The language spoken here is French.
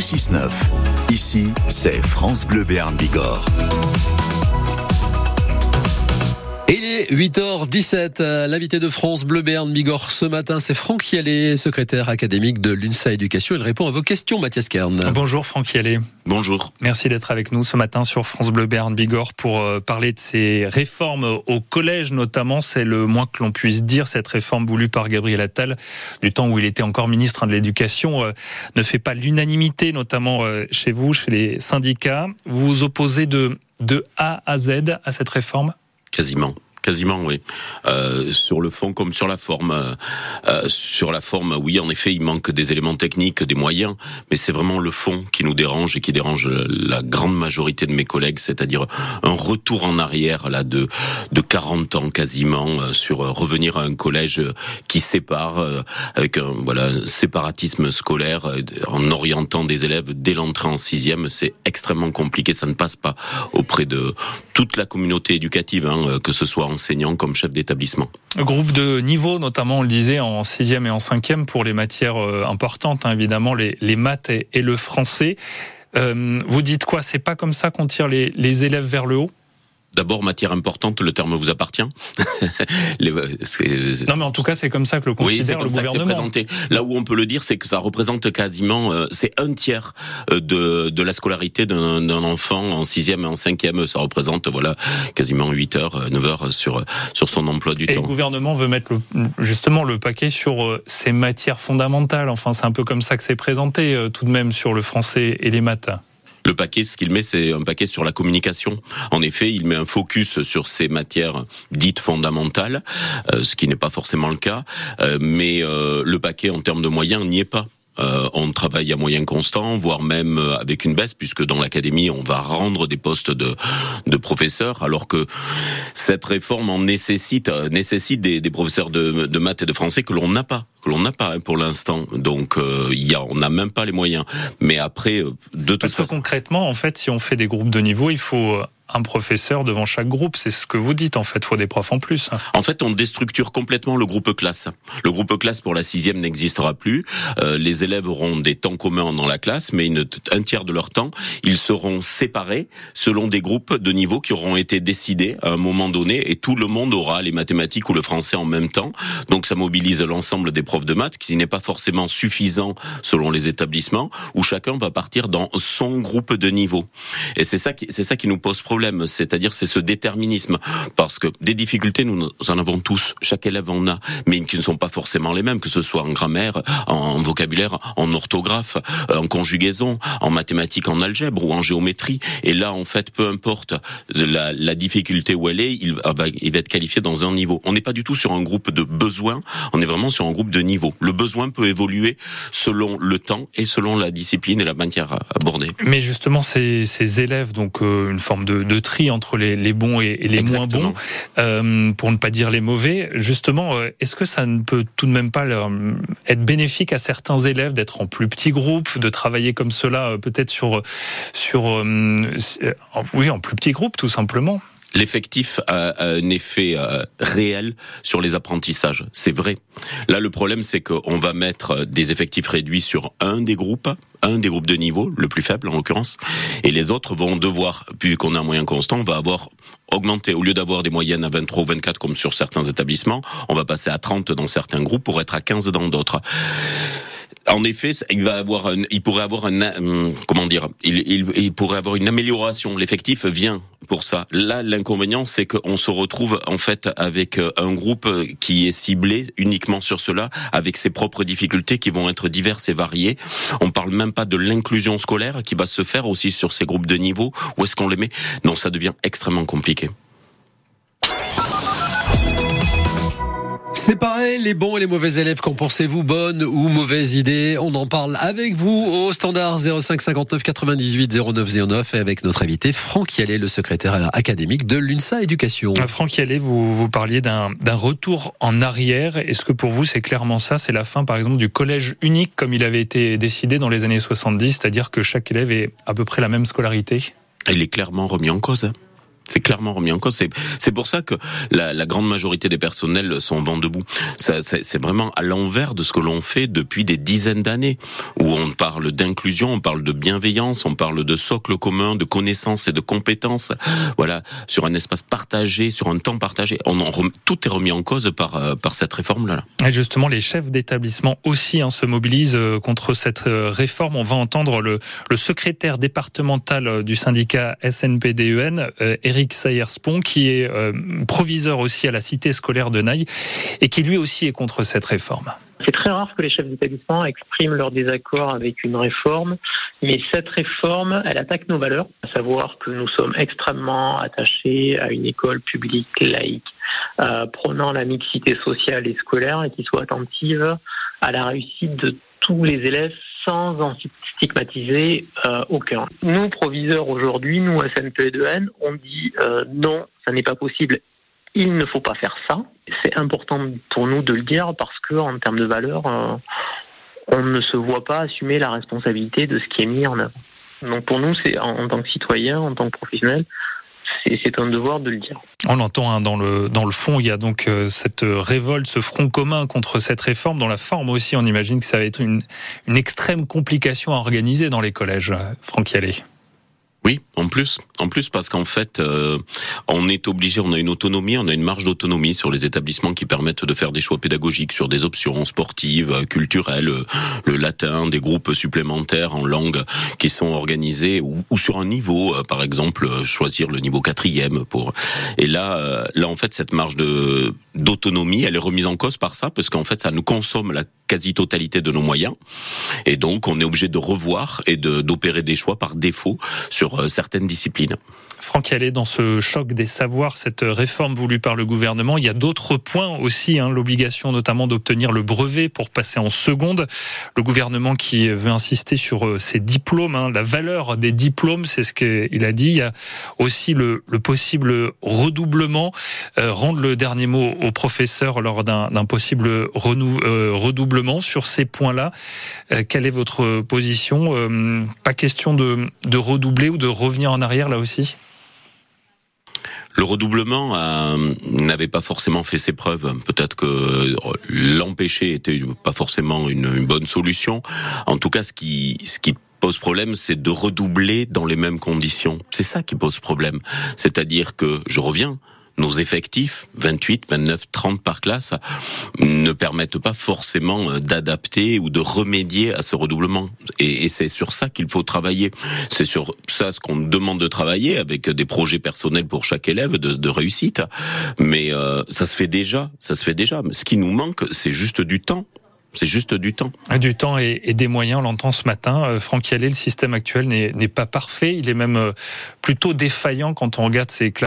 2-6-9. Ici, c'est France Bleu Béarn Bigorre. Il est 8h17. L'invité de France Bleu Béarn Bigorre ce matin, c'est Franck Yallet, secrétaire académique de l'UNSA Éducation. Il répond à vos questions, Mathias Kern. Bonjour Franck Yallet. Bonjour. Merci d'être avec nous ce matin sur France Bleu Béarn Bigorre pour euh, parler de ces réformes au collège notamment. C'est le moins que l'on puisse dire. Cette réforme voulue par Gabriel Attal, du temps où il était encore ministre de l'Éducation, euh, ne fait pas l'unanimité, notamment euh, chez vous, chez les syndicats. Vous vous opposez de, de A à Z à cette réforme? Quasiment. Quasiment, oui. Euh, sur le fond comme sur la forme. Euh, sur la forme, oui, en effet, il manque des éléments techniques, des moyens, mais c'est vraiment le fond qui nous dérange et qui dérange la grande majorité de mes collègues, c'est-à-dire un retour en arrière là de de 40 ans quasiment euh, sur revenir à un collège qui sépare euh, avec un voilà séparatisme scolaire euh, en orientant des élèves dès l'entrée en sixième, c'est extrêmement compliqué, ça ne passe pas auprès de toute la communauté éducative, hein, que ce soit enseignant comme chef d'établissement. Groupe de niveau, notamment, on le disait, en sixième et en cinquième pour les matières euh, importantes, hein, évidemment, les, les, maths et, et le français. Euh, vous dites quoi? C'est pas comme ça qu'on tire les, les élèves vers le haut? D'abord, matière importante, le terme vous appartient. Les, non, mais en tout cas, c'est comme ça que le considère oui, le gouvernement. présenté. Là où on peut le dire, c'est que ça représente quasiment, euh, c'est un tiers euh, de, de la scolarité d'un enfant en sixième et en cinquième. Ça représente, voilà, quasiment 8 heures, 9 heures sur, sur son emploi du et temps. le gouvernement veut mettre le, justement le paquet sur euh, ces matières fondamentales. Enfin, c'est un peu comme ça que c'est présenté, tout de même, sur le français et les maths. Le paquet, ce qu'il met, c'est un paquet sur la communication. En effet, il met un focus sur ces matières dites fondamentales, euh, ce qui n'est pas forcément le cas. Euh, mais euh, le paquet, en termes de moyens, n'y est pas. Euh, on travaille à moyen constant, voire même avec une baisse, puisque dans l'académie, on va rendre des postes de, de professeurs, alors que cette réforme en nécessite, nécessite des, des professeurs de, de maths et de français que l'on n'a pas que l'on n'a pas hein, pour l'instant. Donc, euh, y a, on n'a même pas les moyens. Mais après, de toute Parce façon... que concrètement, en fait, si on fait des groupes de niveau, il faut un professeur devant chaque groupe. C'est ce que vous dites, en fait. Il faut des profs en plus. En fait, on déstructure complètement le groupe classe. Le groupe classe pour la sixième n'existera plus. Euh, les élèves auront des temps communs dans la classe, mais une, un tiers de leur temps, ils seront séparés selon des groupes de niveau qui auront été décidés à un moment donné et tout le monde aura les mathématiques ou le français en même temps. Donc, ça mobilise l'ensemble des profs de maths, qui n'est pas forcément suffisant selon les établissements, où chacun va partir dans son groupe de niveau. Et c'est ça qui, c'est ça qui nous pose problème c'est-à-dire c'est ce déterminisme, parce que des difficultés nous en avons tous, chaque élève en a, mais qui ne sont pas forcément les mêmes, que ce soit en grammaire, en vocabulaire, en orthographe, en conjugaison, en mathématiques, en algèbre ou en géométrie. Et là, en fait, peu importe la, difficulté où elle est, il va, être qualifié dans un niveau. On n'est pas du tout sur un groupe de besoins, on est vraiment sur un groupe de niveau. Le besoin peut évoluer selon le temps et selon la discipline et la matière abordée. Mais justement, ces, ces élèves, donc euh, une forme de, de tri entre les, les bons et, et les Exactement. moins bons, euh, pour ne pas dire les mauvais. Justement, euh, est-ce que ça ne peut tout de même pas leur, être bénéfique à certains élèves d'être en plus petits groupes, de travailler comme cela, euh, peut-être sur, sur, euh, oui, en plus petits groupes, tout simplement? L'effectif a un effet euh, réel sur les apprentissages, c'est vrai. Là, le problème, c'est qu'on va mettre des effectifs réduits sur un des groupes, un des groupes de niveau, le plus faible en l'occurrence, et les autres vont devoir, puisqu'on a un moyen constant, on va avoir augmenté. Au lieu d'avoir des moyennes à 23 ou 24 comme sur certains établissements, on va passer à 30 dans certains groupes pour être à 15 dans d'autres. En effet, il va avoir, un, il pourrait avoir un, hum, comment dire, il, il, il pourrait avoir une amélioration. L'effectif vient pour ça. Là, l'inconvénient, c'est qu'on se retrouve en fait avec un groupe qui est ciblé uniquement sur cela, avec ses propres difficultés qui vont être diverses et variées. On parle même pas de l'inclusion scolaire qui va se faire aussi sur ces groupes de niveau. Où est-ce qu'on les met? Non, ça devient extrêmement compliqué. C'est pareil, les bons et les mauvais élèves, qu'en pensez-vous Bonne ou mauvaise idée On en parle avec vous au standard 05 59 98 09 09 et avec notre invité Franck Yallet, le secrétaire académique de l'UNSA Éducation. Franck Yallet, vous, vous parliez d'un retour en arrière. Est-ce que pour vous c'est clairement ça? C'est la fin par exemple du collège unique comme il avait été décidé dans les années 70, c'est-à-dire que chaque élève ait à peu près la même scolarité? Il est clairement remis en cause C'est clairement remis en cause. C'est pour ça que la, grande majorité des personnels sont vent debout. C'est vraiment à l'envers de ce que l'on fait depuis des dizaines d'années, où on parle d'inclusion, on parle de bienveillance, on parle de socle commun, de connaissances et de compétences. Voilà, sur un espace partagé, sur un temps partagé. Tout est remis en cause par euh, par cette réforme-là. Et justement, les chefs d'établissement aussi hein, se mobilisent euh, contre cette euh, réforme. On va entendre le, le secrétaire départemental du syndicat SNPDEN, Eric Eric Sayerspont, qui est euh, proviseur aussi à la cité scolaire de Naï et qui lui aussi est contre cette réforme. C'est très rare que les chefs d'établissement expriment leur désaccord avec une réforme, mais cette réforme, elle attaque nos valeurs, à savoir que nous sommes extrêmement attachés à une école publique laïque, euh, prônant la mixité sociale et scolaire et qui soit attentive à la réussite de tous les élèves sans en stigmatiser euh, aucun. Nous, proviseurs aujourd'hui, nous, SNPE2N, on dit euh, non, ça n'est pas possible. Il ne faut pas faire ça. C'est important pour nous de le dire parce que, en termes de valeur, euh, on ne se voit pas assumer la responsabilité de ce qui est mis en œuvre. Donc pour nous, c'est en, tant que citoyen, en tant que professionnel, c'est un devoir de le dire. On l'entend hein, dans le dans le fond, il y a donc euh, cette révolte, ce front commun contre cette réforme. Dans la forme aussi, on imagine que ça va être une, une extrême complication à organiser dans les collèges. Franck Yalé. Oui, en plus, en plus parce qu'en fait, euh, on est obligé, on a une autonomie, on a une marge d'autonomie sur les établissements qui permettent de faire des choix pédagogiques sur des options sportives, culturelles, le latin, des groupes supplémentaires en langue qui sont organisés ou, sur un niveau, euh, par exemple, choisir le niveau quatrième pour. Et là, euh, là en fait, cette marge de d'autonomie, elle est remise en cause par ça parce qu'en fait, ça nous consomme la quasi-totalité de nos moyens. Et donc, on est obligé de revoir et d'opérer des choix par défaut sur euh, certaines disciplines. Franck est dans ce choc des savoirs, cette réforme voulue par le gouvernement, il y a d'autres points aussi, hein, l'obligation notamment d'obtenir le brevet pour passer en seconde. Le gouvernement qui veut insister sur euh, ces diplômes, hein, la valeur des diplômes, c'est ce qu'il a dit. Il y a aussi le, le possible redoublement, euh, rendre le dernier mot au professeur lors d'un possible euh, redoublement. Sur ces points-là, quelle est votre position? Pas question de, redoubler ou de revenir en arrière là aussi? Le redoublement euh, n'avait pas forcément fait ses preuves. Peut-être que euh, l'empêcher était pas forcément une, bonne solution. En tout cas, ce qui pose problème, c'est de redoubler dans les mêmes conditions. C'est ça qui pose problème. C'est-à-dire que, je reviens, nos effectifs, 28, 29, 30 par classe, ne permettent pas forcément euh, d'adapter ou de remédier à ce redoublement. Et, c'est sur ça qu'il faut travailler. C'est sur ça ce qu'on demande de travailler avec des projets personnels pour chaque élève de, réussite. Mais euh, ça se fait déjà, ça se fait déjà. Ce qui nous manque, c'est juste du temps. C'est juste du temps. Du temps et, des moyens, on l'entend ce matin. Euh, Franck Yalé, le système actuel n'est pas parfait. Il est même plutôt défaillant quand on regarde ses classes.